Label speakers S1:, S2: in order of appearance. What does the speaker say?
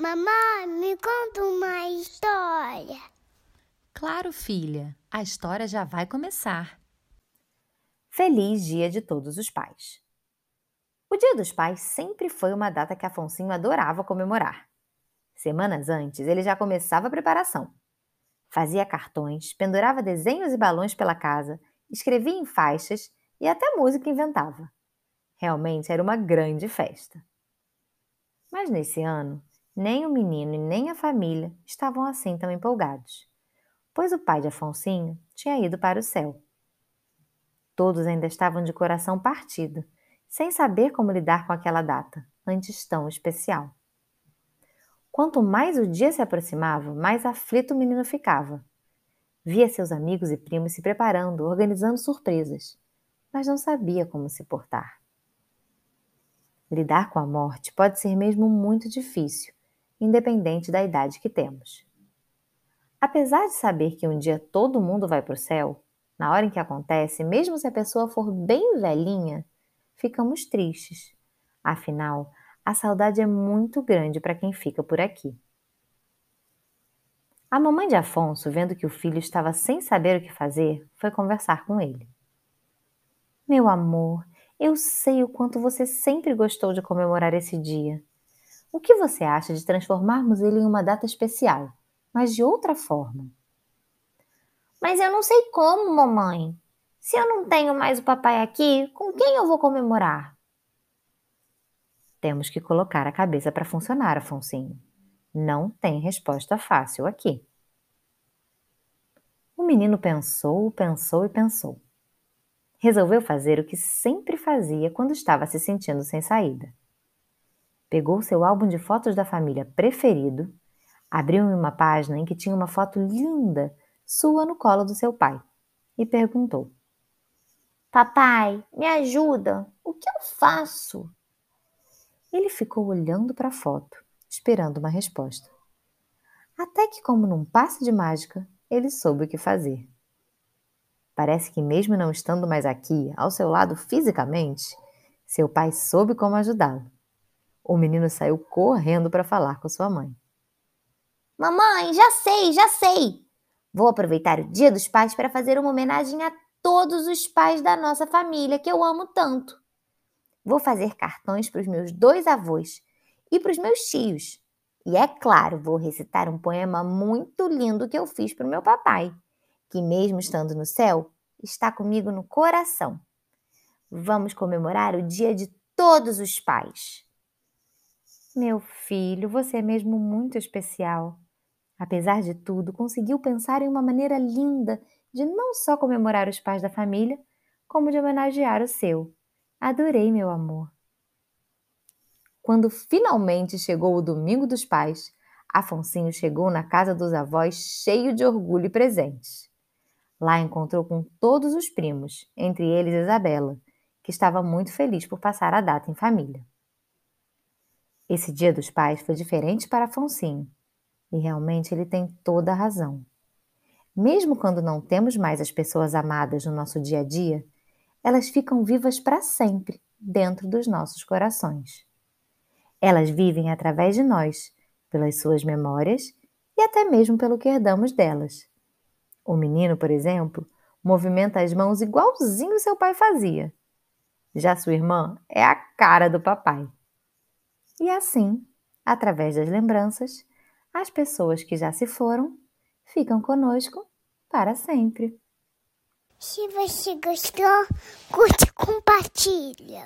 S1: Mamãe, me conta uma história.
S2: Claro, filha, a história já vai começar.
S3: Feliz Dia de Todos os Pais. O Dia dos Pais sempre foi uma data que Afonsinho adorava comemorar. Semanas antes, ele já começava a preparação. Fazia cartões, pendurava desenhos e balões pela casa, escrevia em faixas e até música inventava. Realmente era uma grande festa. Mas nesse ano, nem o menino e nem a família estavam assim tão empolgados, pois o pai de Afonsinho tinha ido para o céu. Todos ainda estavam de coração partido, sem saber como lidar com aquela data, antes tão especial. Quanto mais o dia se aproximava, mais aflito o menino ficava. Via seus amigos e primos se preparando, organizando surpresas, mas não sabia como se portar. Lidar com a morte pode ser mesmo muito difícil, independente da idade que temos. Apesar de saber que um dia todo mundo vai para o céu, na hora em que acontece, mesmo se a pessoa for bem velhinha, ficamos tristes. Afinal, a saudade é muito grande para quem fica por aqui. A mamãe de Afonso, vendo que o filho estava sem saber o que fazer, foi conversar com ele. Meu amor, eu sei o quanto você sempre gostou de comemorar esse dia. O que você acha de transformarmos ele em uma data especial, mas de outra forma?
S4: Mas eu não sei como, mamãe. Se eu não tenho mais o papai aqui, com quem eu vou comemorar?
S3: Temos que colocar a cabeça para funcionar, Afonsinho. Não tem resposta fácil aqui. O menino pensou, pensou e pensou resolveu fazer o que sempre fazia quando estava se sentindo sem saída. Pegou seu álbum de fotos da família preferido, abriu uma página em que tinha uma foto linda sua no colo do seu pai e perguntou:
S4: Papai, me ajuda, o que eu faço?
S3: Ele ficou olhando para a foto, esperando uma resposta. Até que, como num passe de mágica, ele soube o que fazer. Parece que, mesmo não estando mais aqui, ao seu lado fisicamente, seu pai soube como ajudá-lo. O menino saiu correndo para falar com sua mãe.
S4: Mamãe, já sei, já sei! Vou aproveitar o Dia dos Pais para fazer uma homenagem a todos os pais da nossa família que eu amo tanto. Vou fazer cartões para os meus dois avós e para os meus tios. E é claro, vou recitar um poema muito lindo que eu fiz para o meu papai que, mesmo estando no céu, está comigo no coração. Vamos comemorar o Dia de Todos os Pais.
S3: Meu filho, você é mesmo muito especial. Apesar de tudo, conseguiu pensar em uma maneira linda de não só comemorar os pais da família, como de homenagear o seu. Adorei, meu amor. Quando finalmente chegou o domingo dos pais, Afonsinho chegou na casa dos avós cheio de orgulho e presentes. Lá encontrou com todos os primos, entre eles Isabela, que estava muito feliz por passar a data em família. Esse dia dos pais foi diferente para Afonsinho, e realmente ele tem toda a razão. Mesmo quando não temos mais as pessoas amadas no nosso dia a dia, elas ficam vivas para sempre dentro dos nossos corações. Elas vivem através de nós, pelas suas memórias e até mesmo pelo que herdamos delas. O menino, por exemplo, movimenta as mãos igualzinho seu pai fazia. Já sua irmã é a cara do papai. E assim, através das lembranças, as pessoas que já se foram ficam conosco para sempre.
S1: Se você gostou, curte e compartilha.